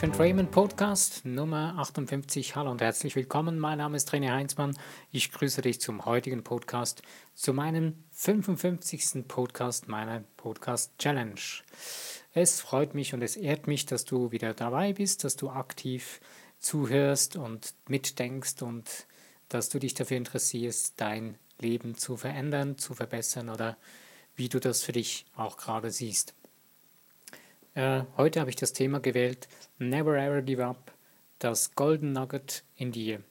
Life and Raymond Podcast Nummer 58. Hallo und herzlich willkommen. Mein Name ist René Heinzmann. Ich grüße dich zum heutigen Podcast, zu meinem 55. Podcast meiner Podcast Challenge. Es freut mich und es ehrt mich, dass du wieder dabei bist, dass du aktiv zuhörst und mitdenkst und dass du dich dafür interessierst, dein Leben zu verändern, zu verbessern oder wie du das für dich auch gerade siehst. Äh, heute habe ich das Thema gewählt, Never Ever Give Up, das Golden Nugget in dir.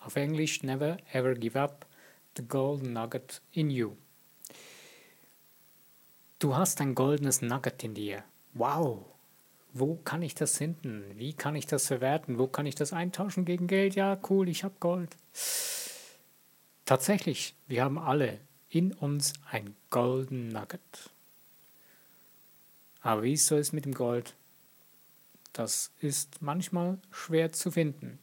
Auf Englisch, Never Ever Give Up, the Golden Nugget in You. Du hast ein goldenes Nugget in dir. Wow! Wo kann ich das finden? Wie kann ich das verwerten? Wo kann ich das eintauschen gegen Geld? Ja, cool, ich habe Gold. Tatsächlich, wir haben alle in uns ein Golden Nugget. Aber wie es so ist mit dem Gold, das ist manchmal schwer zu finden.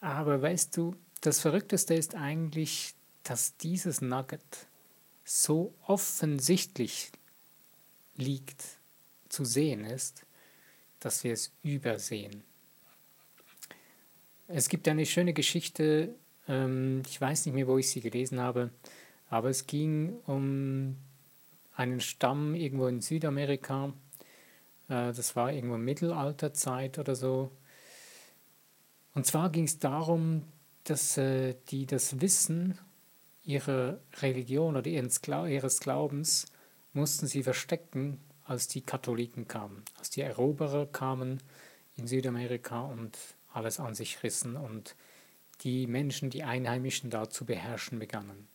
Aber weißt du, das Verrückteste ist eigentlich, dass dieses Nugget so offensichtlich liegt, zu sehen ist, dass wir es übersehen. Es gibt eine schöne Geschichte, ähm, ich weiß nicht mehr, wo ich sie gelesen habe, aber es ging um einen Stamm irgendwo in Südamerika. Äh, das war irgendwo Mittelalterzeit oder so. Und zwar ging es darum, dass äh, die das Wissen ihrer Religion oder ihres Glaubens mussten sie verstecken, als die Katholiken kamen, als die Eroberer kamen in Südamerika und alles an sich rissen und die Menschen, die Einheimischen da zu beherrschen begannen.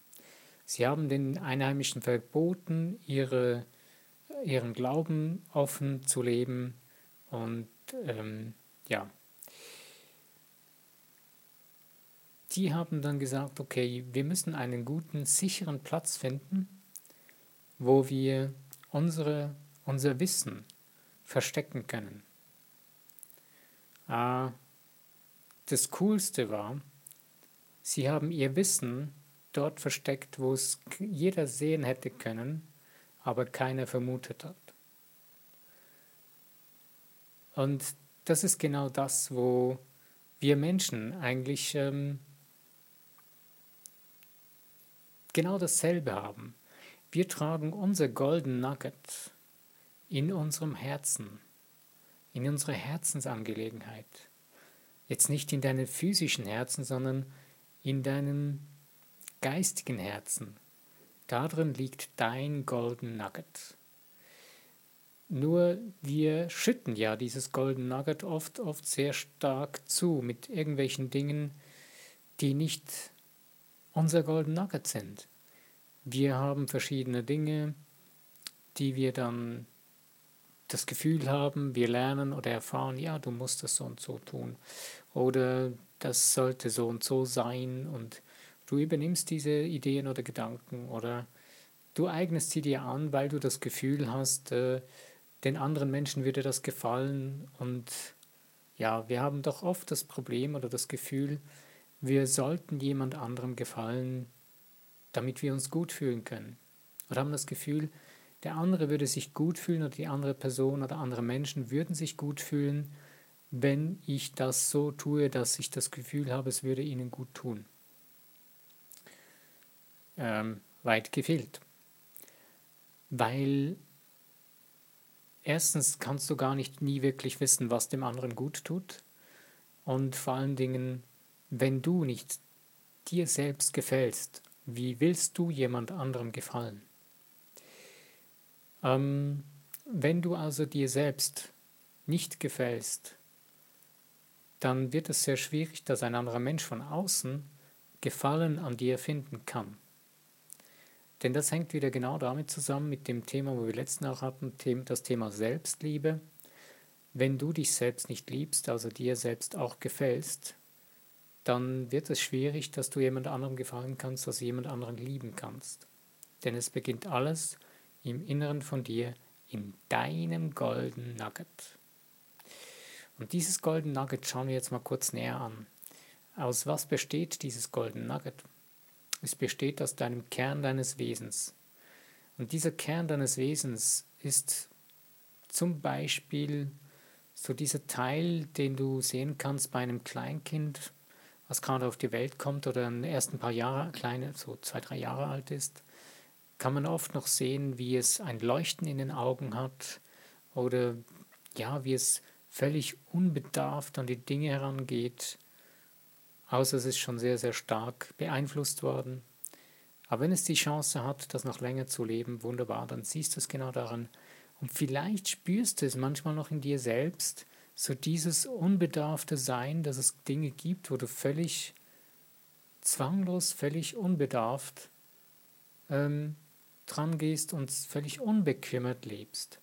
Sie haben den Einheimischen verboten, ihre, ihren Glauben offen zu leben und ähm, ja. Die haben dann gesagt, okay, wir müssen einen guten, sicheren Platz finden, wo wir unsere, unser Wissen verstecken können. Ah, das Coolste war, sie haben ihr Wissen dort versteckt, wo es jeder sehen hätte können, aber keiner vermutet hat. Und das ist genau das, wo wir Menschen eigentlich ähm, genau dasselbe haben. Wir tragen unser Golden Nugget in unserem Herzen, in unserer Herzensangelegenheit. Jetzt nicht in deinem physischen Herzen, sondern in deinem geistigen Herzen, darin liegt dein Golden Nugget. Nur wir schütten ja dieses Golden Nugget oft, oft sehr stark zu mit irgendwelchen Dingen, die nicht unser Golden Nugget sind. Wir haben verschiedene Dinge, die wir dann das Gefühl haben, wir lernen oder erfahren, ja, du musst das so und so tun. Oder das sollte so und so sein und Du übernimmst diese Ideen oder Gedanken oder du eignest sie dir an, weil du das Gefühl hast, äh, den anderen Menschen würde das gefallen. Und ja, wir haben doch oft das Problem oder das Gefühl, wir sollten jemand anderem gefallen, damit wir uns gut fühlen können. Oder haben das Gefühl, der andere würde sich gut fühlen oder die andere Person oder andere Menschen würden sich gut fühlen, wenn ich das so tue, dass ich das Gefühl habe, es würde ihnen gut tun ähm, weit gefehlt. Weil erstens kannst du gar nicht nie wirklich wissen, was dem anderen gut tut. Und vor allen Dingen, wenn du nicht dir selbst gefällst, wie willst du jemand anderem gefallen? Ähm, wenn du also dir selbst nicht gefällst, dann wird es sehr schwierig, dass ein anderer Mensch von außen Gefallen an dir finden kann. Denn das hängt wieder genau damit zusammen mit dem Thema, wo wir letzten auch hatten, das Thema Selbstliebe. Wenn du dich selbst nicht liebst, also dir selbst auch gefällst, dann wird es schwierig, dass du jemand anderem gefallen kannst, dass du jemand anderen lieben kannst. Denn es beginnt alles im Inneren von dir, in deinem Golden Nugget. Und dieses Golden Nugget schauen wir jetzt mal kurz näher an. Aus was besteht dieses Golden Nugget? Es besteht aus deinem Kern deines Wesens. Und dieser Kern deines Wesens ist zum Beispiel so dieser Teil, den du sehen kannst bei einem Kleinkind, was gerade auf die Welt kommt oder in den ersten paar Jahre, kleine, so zwei, drei Jahre alt ist, kann man oft noch sehen, wie es ein Leuchten in den Augen hat oder ja, wie es völlig unbedarft an die Dinge herangeht, außer es ist schon sehr, sehr stark beeinflusst worden. Aber wenn es die Chance hat, das noch länger zu leben, wunderbar, dann siehst du es genau daran. Und vielleicht spürst du es manchmal noch in dir selbst, so dieses unbedarfte Sein, dass es Dinge gibt, wo du völlig zwanglos, völlig unbedarft ähm, dran gehst und völlig unbekümmert lebst.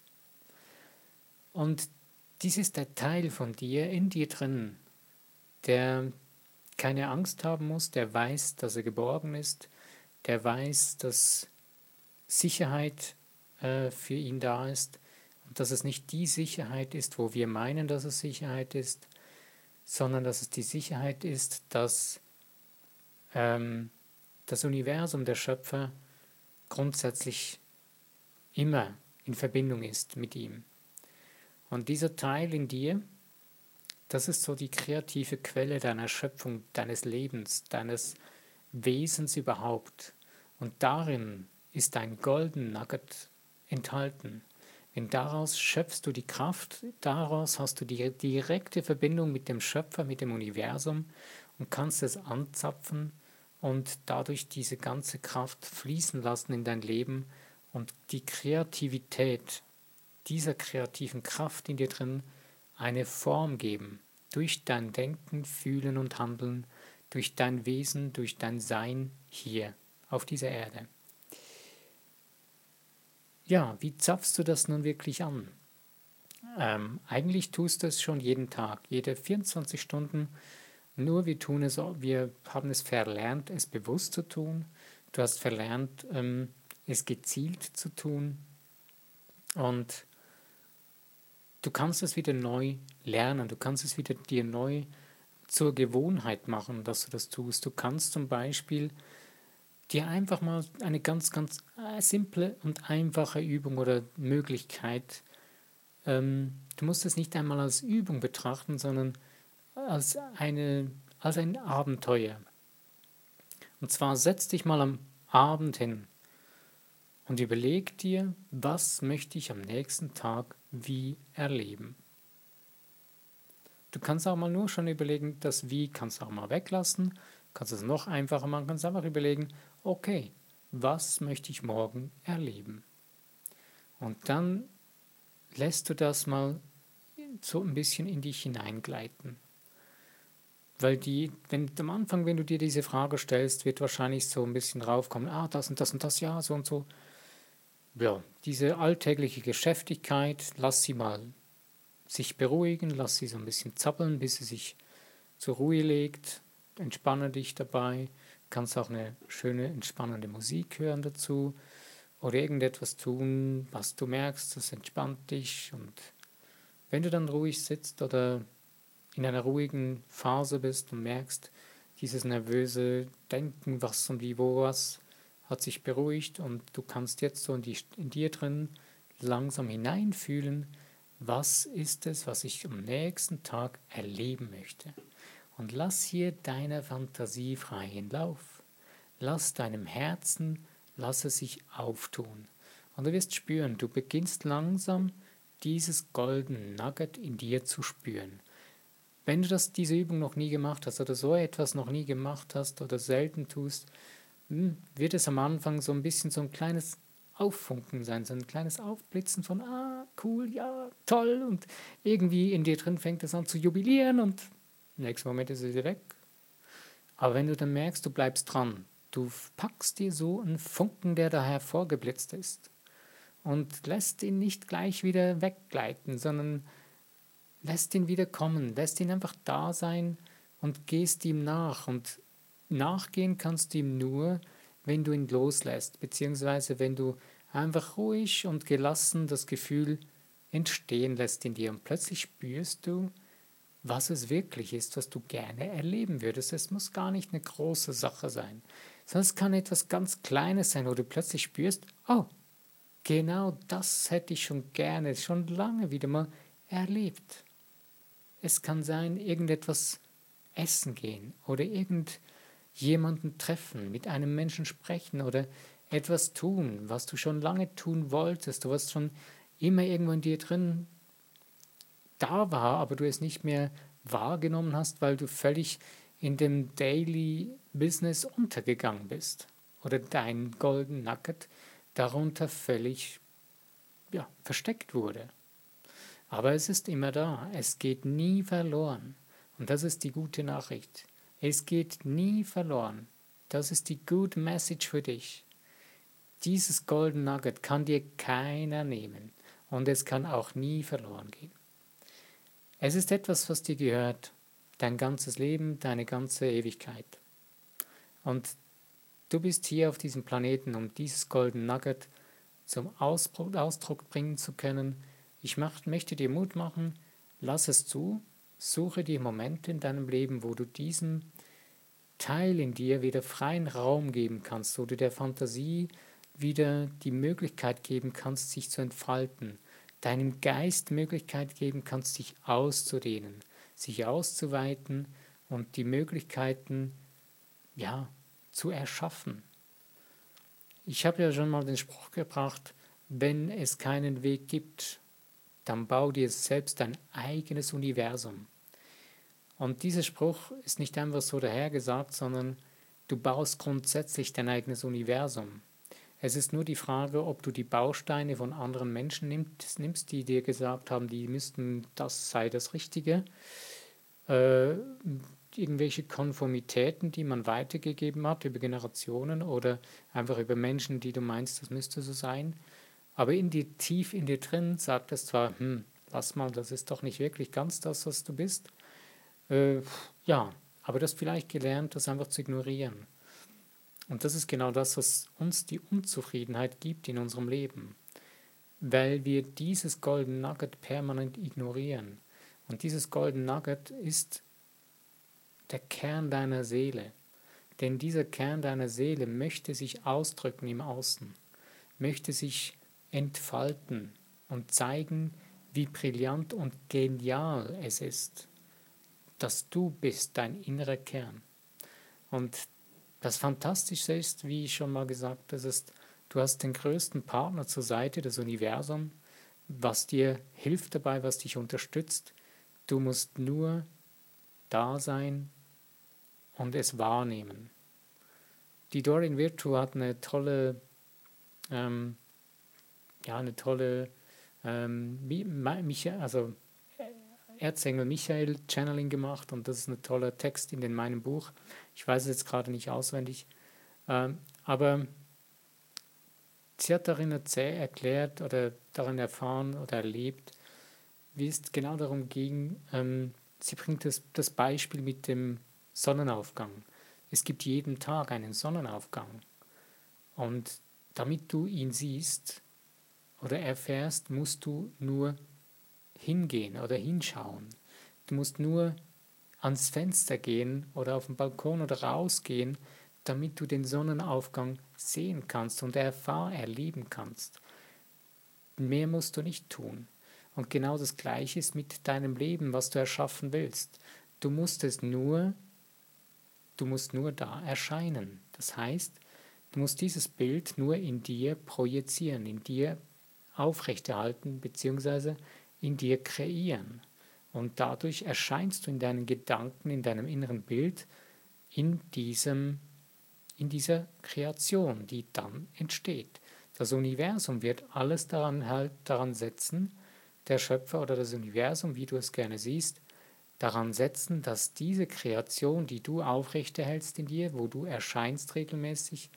Und dies ist der Teil von dir in dir drin, der keine Angst haben muss, der weiß, dass er geborgen ist, der weiß, dass Sicherheit äh, für ihn da ist und dass es nicht die Sicherheit ist, wo wir meinen, dass es Sicherheit ist, sondern dass es die Sicherheit ist, dass ähm, das Universum, der Schöpfer, grundsätzlich immer in Verbindung ist mit ihm. Und dieser Teil in dir, das ist so die kreative Quelle deiner Schöpfung, deines Lebens, deines Wesens überhaupt. Und darin ist ein Golden Nugget enthalten. Denn daraus schöpfst du die Kraft, daraus hast du die direkte Verbindung mit dem Schöpfer, mit dem Universum und kannst es anzapfen und dadurch diese ganze Kraft fließen lassen in dein Leben und die Kreativität dieser kreativen Kraft in dir drin eine Form geben, durch dein Denken, Fühlen und Handeln, durch dein Wesen, durch dein Sein hier auf dieser Erde. Ja, wie zapfst du das nun wirklich an? Ähm, eigentlich tust du es schon jeden Tag, jede 24 Stunden. Nur wir tun es, wir haben es verlernt, es bewusst zu tun. Du hast verlernt, ähm, es gezielt zu tun. Und du kannst es wieder neu lernen. Du kannst es wieder dir neu zur Gewohnheit machen, dass du das tust. Du kannst zum Beispiel dir einfach mal eine ganz, ganz äh, simple und einfache Übung oder Möglichkeit, ähm, du musst es nicht einmal als Übung betrachten, sondern als, eine, als ein Abenteuer. Und zwar setz dich mal am Abend hin und überleg dir, was möchte ich am nächsten Tag wie erleben. Du kannst auch mal nur schon überlegen, das Wie kannst du auch mal weglassen, kannst es noch einfacher machen, kannst einfach überlegen, okay, was möchte ich morgen erleben? Und dann lässt du das mal so ein bisschen in dich hineingleiten. Weil die, wenn am Anfang, wenn du dir diese Frage stellst, wird wahrscheinlich so ein bisschen draufkommen, ah, das und das und das, ja, so und so. Ja, diese alltägliche Geschäftigkeit, lass sie mal sich beruhigen, lass sie so ein bisschen zappeln, bis sie sich zur Ruhe legt, entspanne dich dabei, kannst auch eine schöne, entspannende Musik hören dazu oder irgendetwas tun, was du merkst, das entspannt dich. Und wenn du dann ruhig sitzt oder in einer ruhigen Phase bist und merkst, dieses nervöse Denken, was und wie, wo was, hat sich beruhigt und du kannst jetzt so in, die, in dir drin langsam hineinfühlen, was ist es, was ich am nächsten Tag erleben möchte und lass hier deiner Fantasie freien Lauf. Lass deinem Herzen, lass es sich auftun. Und du wirst spüren, du beginnst langsam dieses goldene Nugget in dir zu spüren. Wenn du das, diese Übung noch nie gemacht hast oder so etwas noch nie gemacht hast oder selten tust, wird es am Anfang so ein bisschen so ein kleines Auffunken sein, so ein kleines Aufblitzen von, ah, cool, ja, toll. Und irgendwie in dir drin fängt es an zu jubilieren und im nächsten Moment ist es wieder weg. Aber wenn du dann merkst, du bleibst dran, du packst dir so einen Funken, der da hervorgeblitzt ist und lässt ihn nicht gleich wieder weggleiten, sondern lässt ihn wieder kommen, lässt ihn einfach da sein und gehst ihm nach. Und nachgehen kannst du ihm nur, wenn du ihn loslässt, beziehungsweise wenn du einfach ruhig und gelassen das Gefühl entstehen lässt in dir und plötzlich spürst du, was es wirklich ist, was du gerne erleben würdest. Es muss gar nicht eine große Sache sein, sondern es kann etwas ganz Kleines sein, wo du plötzlich spürst, oh, genau das hätte ich schon gerne, schon lange wieder mal erlebt. Es kann sein, irgendetwas essen gehen oder irgendjemanden treffen, mit einem Menschen sprechen oder etwas tun, was du schon lange tun wolltest, du was schon immer irgendwo in dir drin da war, aber du es nicht mehr wahrgenommen hast, weil du völlig in dem Daily Business untergegangen bist oder dein Golden Nugget darunter völlig ja, versteckt wurde. Aber es ist immer da, es geht nie verloren. Und das ist die gute Nachricht. Es geht nie verloren. Das ist die gute Message für dich. Dieses Golden Nugget kann dir keiner nehmen und es kann auch nie verloren gehen. Es ist etwas, was dir gehört, dein ganzes Leben, deine ganze Ewigkeit. Und du bist hier auf diesem Planeten, um dieses Golden Nugget zum Ausdruck bringen zu können. Ich möchte dir Mut machen, lass es zu, suche dir Momente in deinem Leben, wo du diesem Teil in dir wieder freien Raum geben kannst, wo du der Fantasie wieder die Möglichkeit geben kannst, sich zu entfalten, deinem Geist Möglichkeit geben kannst, sich auszudehnen, sich auszuweiten und die Möglichkeiten ja, zu erschaffen. Ich habe ja schon mal den Spruch gebracht, wenn es keinen Weg gibt, dann bau dir selbst dein eigenes Universum. Und dieser Spruch ist nicht einfach so dahergesagt, sondern du baust grundsätzlich dein eigenes Universum. Es ist nur die Frage, ob du die Bausteine von anderen Menschen nimmst, die dir gesagt haben, die müssten, das sei das Richtige. Äh, irgendwelche Konformitäten, die man weitergegeben hat über Generationen oder einfach über Menschen, die du meinst, das müsste so sein. Aber in dir, tief in dir drin sagt es zwar, hm, lass mal, das ist doch nicht wirklich ganz das, was du bist. Äh, ja, aber du hast vielleicht gelernt, das einfach zu ignorieren. Und das ist genau das, was uns die Unzufriedenheit gibt in unserem Leben, weil wir dieses Golden Nugget permanent ignorieren. Und dieses Golden Nugget ist der Kern deiner Seele. Denn dieser Kern deiner Seele möchte sich ausdrücken im Außen, möchte sich entfalten und zeigen, wie brillant und genial es ist, dass du bist, dein innerer Kern. Und das Fantastische ist, wie ich schon mal gesagt habe, du hast den größten Partner zur Seite, das Universum, was dir hilft dabei, was dich unterstützt. Du musst nur da sein und es wahrnehmen. Die Dorian Virtue hat eine tolle, ähm, ja, eine tolle, ähm, also Erzengel Michael Channeling gemacht und das ist ein toller Text in meinem Buch. Ich weiß es jetzt gerade nicht auswendig, ähm, aber sie hat darin erklärt oder darin erfahren oder erlebt, wie es genau darum ging, ähm, sie bringt das, das Beispiel mit dem Sonnenaufgang. Es gibt jeden Tag einen Sonnenaufgang und damit du ihn siehst oder erfährst, musst du nur hingehen oder hinschauen. Du musst nur ans Fenster gehen oder auf den Balkon oder rausgehen, damit du den Sonnenaufgang sehen kannst und erfahren, erleben kannst. Mehr musst du nicht tun. Und genau das Gleiche ist mit deinem Leben, was du erschaffen willst. Du musst es nur, du musst nur da erscheinen. Das heißt, du musst dieses Bild nur in dir projizieren, in dir aufrechterhalten, beziehungsweise in dir kreieren. Und dadurch erscheinst du in deinen Gedanken, in deinem inneren Bild, in, diesem, in dieser Kreation, die dann entsteht. Das Universum wird alles daran, halt, daran setzen, der Schöpfer oder das Universum, wie du es gerne siehst, daran setzen, dass diese Kreation, die du aufrechterhältst in dir, wo du erscheinst regelmäßig,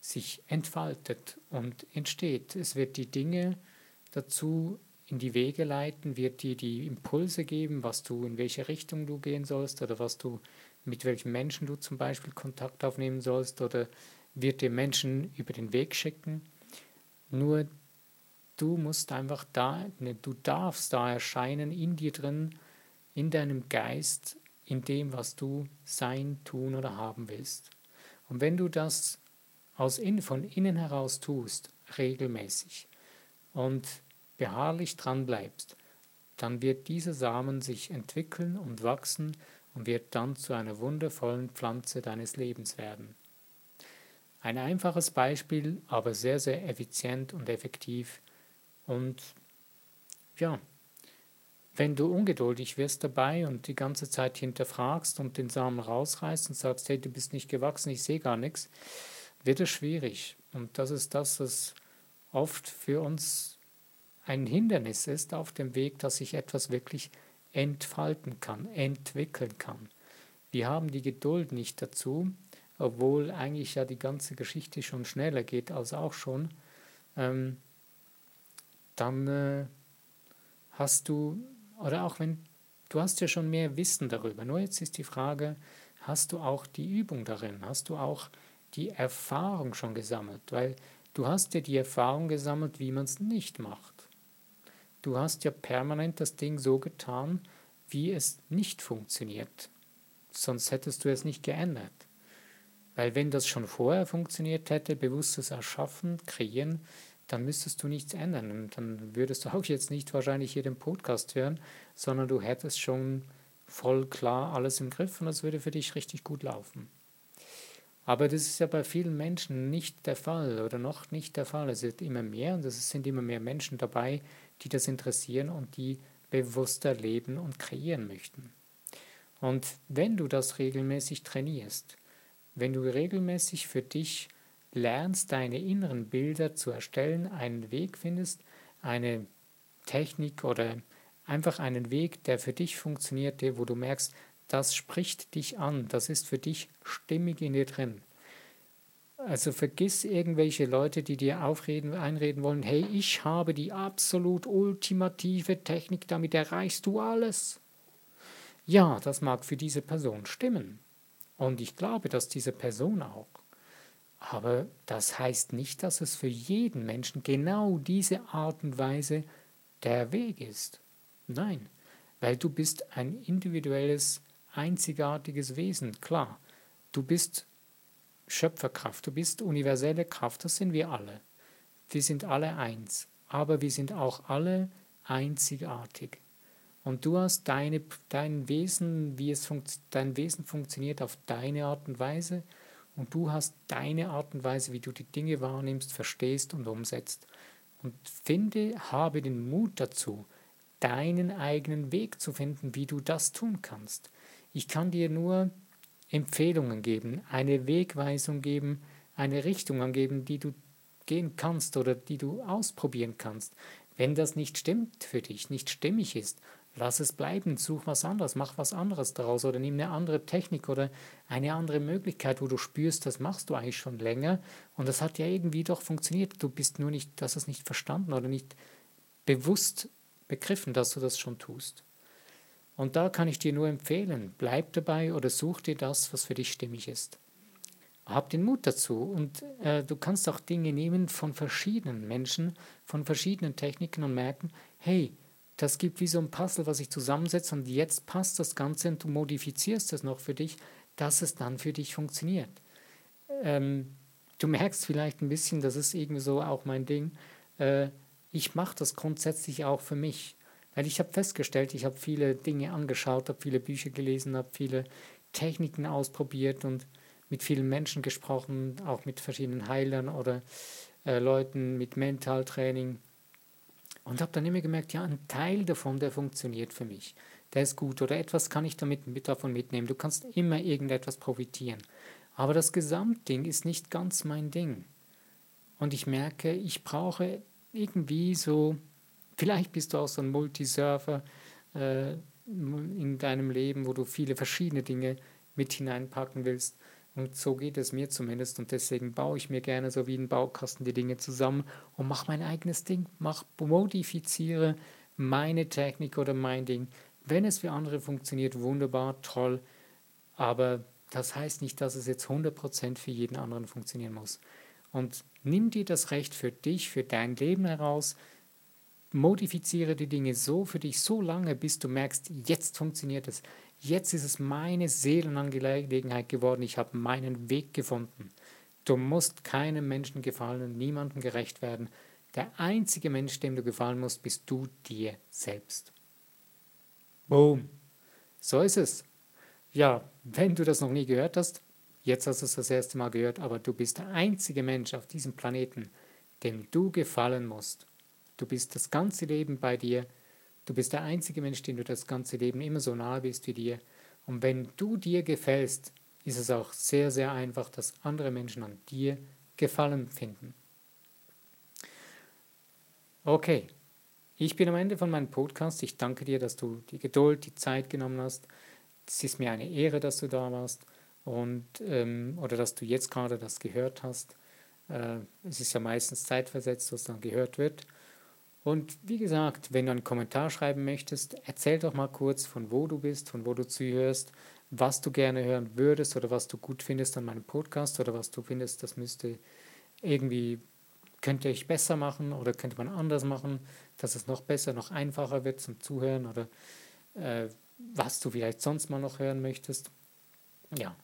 sich entfaltet und entsteht. Es wird die Dinge dazu in die Wege leiten, wird dir die Impulse geben, was du, in welche Richtung du gehen sollst oder was du, mit welchen Menschen du zum Beispiel Kontakt aufnehmen sollst oder wird dir Menschen über den Weg schicken. Nur du musst einfach da, ne, du darfst da erscheinen in dir drin, in deinem Geist, in dem, was du sein, tun oder haben willst. Und wenn du das aus in, von innen heraus tust, regelmäßig, und beharrlich dran bleibst, dann wird dieser Samen sich entwickeln und wachsen und wird dann zu einer wundervollen Pflanze deines Lebens werden. Ein einfaches Beispiel, aber sehr, sehr effizient und effektiv. Und ja, wenn du ungeduldig wirst dabei und die ganze Zeit hinterfragst und den Samen rausreißt und sagst, hey, du bist nicht gewachsen, ich sehe gar nichts, wird es schwierig. Und das ist das, was oft für uns ein Hindernis ist auf dem Weg, dass sich etwas wirklich entfalten kann, entwickeln kann. Wir haben die Geduld nicht dazu, obwohl eigentlich ja die ganze Geschichte schon schneller geht als auch schon. Ähm, dann äh, hast du, oder auch wenn, du hast ja schon mehr Wissen darüber. Nur jetzt ist die Frage, hast du auch die Übung darin? Hast du auch die Erfahrung schon gesammelt? Weil du hast ja die Erfahrung gesammelt, wie man es nicht macht. Du hast ja permanent das Ding so getan, wie es nicht funktioniert. Sonst hättest du es nicht geändert. Weil wenn das schon vorher funktioniert hätte, bewusstes Erschaffen, Kreieren, dann müsstest du nichts ändern. Und dann würdest du auch jetzt nicht wahrscheinlich hier den Podcast hören, sondern du hättest schon voll klar alles im Griff und das würde für dich richtig gut laufen. Aber das ist ja bei vielen Menschen nicht der Fall oder noch nicht der Fall. Es wird immer mehr und es sind immer mehr Menschen dabei, die das interessieren und die bewusster leben und kreieren möchten. Und wenn du das regelmäßig trainierst, wenn du regelmäßig für dich lernst, deine inneren Bilder zu erstellen, einen Weg findest, eine Technik oder einfach einen Weg, der für dich funktioniert, wo du merkst, das spricht dich an, das ist für dich stimmig in dir drin. Also vergiss irgendwelche Leute, die dir aufreden, einreden wollen, hey, ich habe die absolut ultimative Technik, damit erreichst du alles. Ja, das mag für diese Person stimmen. Und ich glaube, dass diese Person auch. Aber das heißt nicht, dass es für jeden Menschen genau diese Art und Weise der Weg ist. Nein, weil du bist ein individuelles, einzigartiges Wesen, klar. Du bist Schöpferkraft, du bist universelle Kraft, das sind wir alle. Wir sind alle eins, aber wir sind auch alle einzigartig. Und du hast deine, dein Wesen, wie es dein Wesen funktioniert auf deine Art und Weise und du hast deine Art und Weise, wie du die Dinge wahrnimmst, verstehst und umsetzt. Und finde, habe den Mut dazu, deinen eigenen Weg zu finden, wie du das tun kannst. Ich kann dir nur Empfehlungen geben, eine Wegweisung geben, eine Richtung angeben, die du gehen kannst oder die du ausprobieren kannst. Wenn das nicht stimmt für dich, nicht stimmig ist, lass es bleiben, such was anderes, mach was anderes daraus oder nimm eine andere Technik oder eine andere Möglichkeit, wo du spürst, das machst du eigentlich schon länger und das hat ja irgendwie doch funktioniert. Du bist nur nicht, dass es nicht verstanden oder nicht bewusst begriffen, dass du das schon tust. Und da kann ich dir nur empfehlen, bleib dabei oder such dir das, was für dich stimmig ist. Hab den Mut dazu und äh, du kannst auch Dinge nehmen von verschiedenen Menschen, von verschiedenen Techniken und merken, hey, das gibt wie so ein Puzzle, was ich zusammensetze und jetzt passt das Ganze und du modifizierst es noch für dich, dass es dann für dich funktioniert. Ähm, du merkst vielleicht ein bisschen, das ist irgendwie so auch mein Ding. Äh, ich mache das grundsätzlich auch für mich. Weil ich habe festgestellt, ich habe viele Dinge angeschaut, habe viele Bücher gelesen, habe viele Techniken ausprobiert und mit vielen Menschen gesprochen, auch mit verschiedenen Heilern oder äh, Leuten mit Mentaltraining. Und habe dann immer gemerkt, ja, ein Teil davon, der funktioniert für mich. Der ist gut oder etwas kann ich damit mit, davon mitnehmen. Du kannst immer irgendetwas profitieren. Aber das Gesamtding ist nicht ganz mein Ding. Und ich merke, ich brauche irgendwie so Vielleicht bist du auch so ein Multisurfer äh, in deinem Leben, wo du viele verschiedene Dinge mit hineinpacken willst. Und so geht es mir zumindest. Und deswegen baue ich mir gerne so wie ein Baukasten die Dinge zusammen und mache mein eigenes Ding, mach, modifiziere meine Technik oder mein Ding. Wenn es für andere funktioniert, wunderbar, toll. Aber das heißt nicht, dass es jetzt 100% für jeden anderen funktionieren muss. Und nimm dir das Recht für dich, für dein Leben heraus, modifiziere die Dinge so für dich so lange, bis du merkst, jetzt funktioniert es. Jetzt ist es meine Seelenangelegenheit geworden. Ich habe meinen Weg gefunden. Du musst keinem Menschen gefallen und niemandem gerecht werden. Der einzige Mensch, dem du gefallen musst, bist du dir selbst. Boom. So ist es. Ja, wenn du das noch nie gehört hast, jetzt hast du es das erste Mal gehört, aber du bist der einzige Mensch auf diesem Planeten, dem du gefallen musst. Du bist das ganze Leben bei dir. Du bist der einzige Mensch, dem du das ganze Leben immer so nahe bist wie dir. Und wenn du dir gefällst, ist es auch sehr, sehr einfach, dass andere Menschen an dir Gefallen finden. Okay, ich bin am Ende von meinem Podcast. Ich danke dir, dass du die Geduld, die Zeit genommen hast. Es ist mir eine Ehre, dass du da warst und ähm, oder dass du jetzt gerade das gehört hast. Äh, es ist ja meistens zeitversetzt, was dann gehört wird. Und wie gesagt, wenn du einen Kommentar schreiben möchtest, erzähl doch mal kurz, von wo du bist, von wo du zuhörst, was du gerne hören würdest oder was du gut findest an meinem Podcast oder was du findest, das müsste irgendwie, könnte ich besser machen oder könnte man anders machen, dass es noch besser, noch einfacher wird zum Zuhören oder äh, was du vielleicht sonst mal noch hören möchtest. Ja,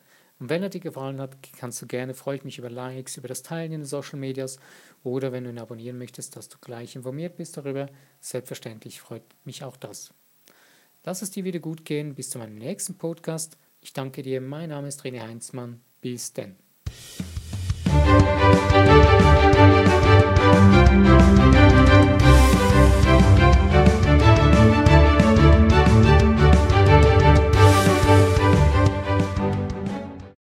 und wenn er dir gefallen hat, kannst du gerne, freue ich mich über Likes, über das Teilen in den Social Medias oder wenn du ihn abonnieren möchtest, dass du gleich informiert bist darüber. Selbstverständlich freut mich auch das. Lass es dir wieder gut gehen. Bis zu meinem nächsten Podcast. Ich danke dir. Mein Name ist René Heinzmann. Bis denn.